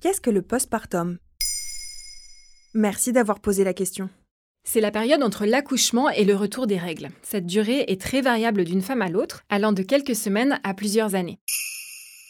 Qu'est-ce que le postpartum? Merci d'avoir posé la question. C'est la période entre l'accouchement et le retour des règles. Cette durée est très variable d'une femme à l'autre, allant de quelques semaines à plusieurs années.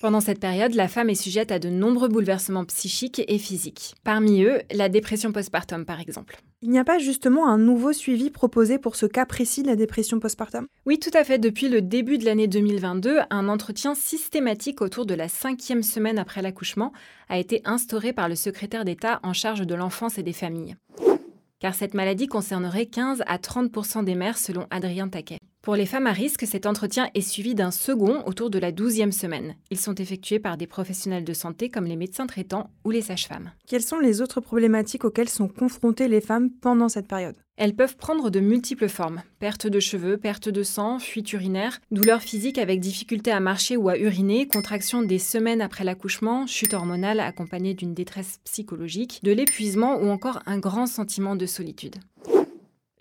Pendant cette période, la femme est sujette à de nombreux bouleversements psychiques et physiques. Parmi eux, la dépression postpartum par exemple. Il n'y a pas justement un nouveau suivi proposé pour ce cas précis de la dépression postpartum? Oui, tout à fait. Depuis le début de l'année 2022, un entretien systématique autour de la cinquième semaine après l'accouchement a été instauré par le secrétaire d'État en charge de l'enfance et des familles. Car cette maladie concernerait 15 à 30% des mères selon Adrien Taquet. Pour les femmes à risque, cet entretien est suivi d'un second autour de la 12e semaine. Ils sont effectués par des professionnels de santé comme les médecins traitants ou les sages-femmes. Quelles sont les autres problématiques auxquelles sont confrontées les femmes pendant cette période? Elles peuvent prendre de multiples formes. Perte de cheveux, perte de sang, fuite urinaire, douleurs physiques avec difficulté à marcher ou à uriner, contraction des semaines après l'accouchement, chute hormonale accompagnée d'une détresse psychologique, de l'épuisement ou encore un grand sentiment de solitude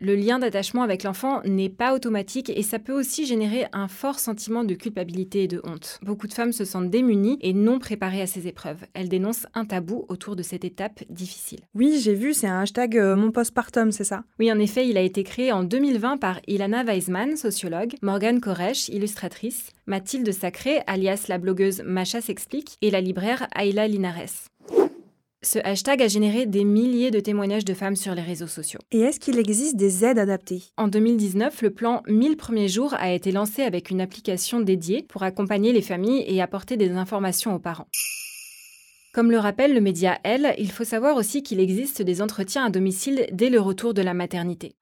le lien d'attachement avec l'enfant n'est pas automatique et ça peut aussi générer un fort sentiment de culpabilité et de honte. Beaucoup de femmes se sentent démunies et non préparées à ces épreuves. Elles dénoncent un tabou autour de cette étape difficile. Oui, j'ai vu, c'est un hashtag euh, mon postpartum, c'est ça? Oui, en effet, il a été créé en 2020 par Ilana Weisman, sociologue, Morgane Koresh, illustratrice, Mathilde Sacré, alias la blogueuse Macha s'explique, et la libraire Ayla Linares. Ce hashtag a généré des milliers de témoignages de femmes sur les réseaux sociaux. Et est-ce qu'il existe des aides adaptées? En 2019, le plan 1000 premiers jours a été lancé avec une application dédiée pour accompagner les familles et apporter des informations aux parents. Comme le rappelle le média Elle, il faut savoir aussi qu'il existe des entretiens à domicile dès le retour de la maternité.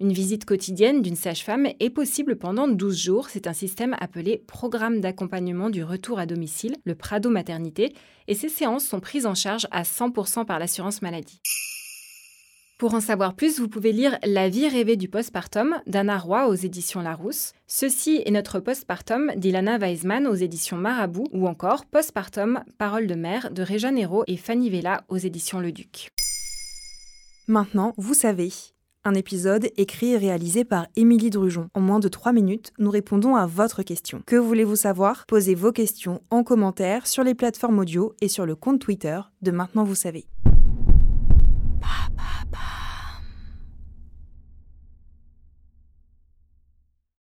Une visite quotidienne d'une sage-femme est possible pendant 12 jours. C'est un système appelé Programme d'accompagnement du retour à domicile, le Prado Maternité, et ces séances sont prises en charge à 100% par l'assurance maladie. Pour en savoir plus, vous pouvez lire La vie rêvée du postpartum d'Anna Roy aux éditions Larousse. Ceci est notre postpartum d'Ilana Weisman aux éditions Marabout ou encore Postpartum, Parole de mère de Réja Nero et Fanny Vella aux éditions Le Duc. Maintenant, vous savez. Un épisode écrit et réalisé par Émilie Drujon. En moins de 3 minutes, nous répondons à votre question. Que voulez-vous savoir? Posez vos questions en commentaire sur les plateformes audio et sur le compte Twitter de Maintenant vous savez.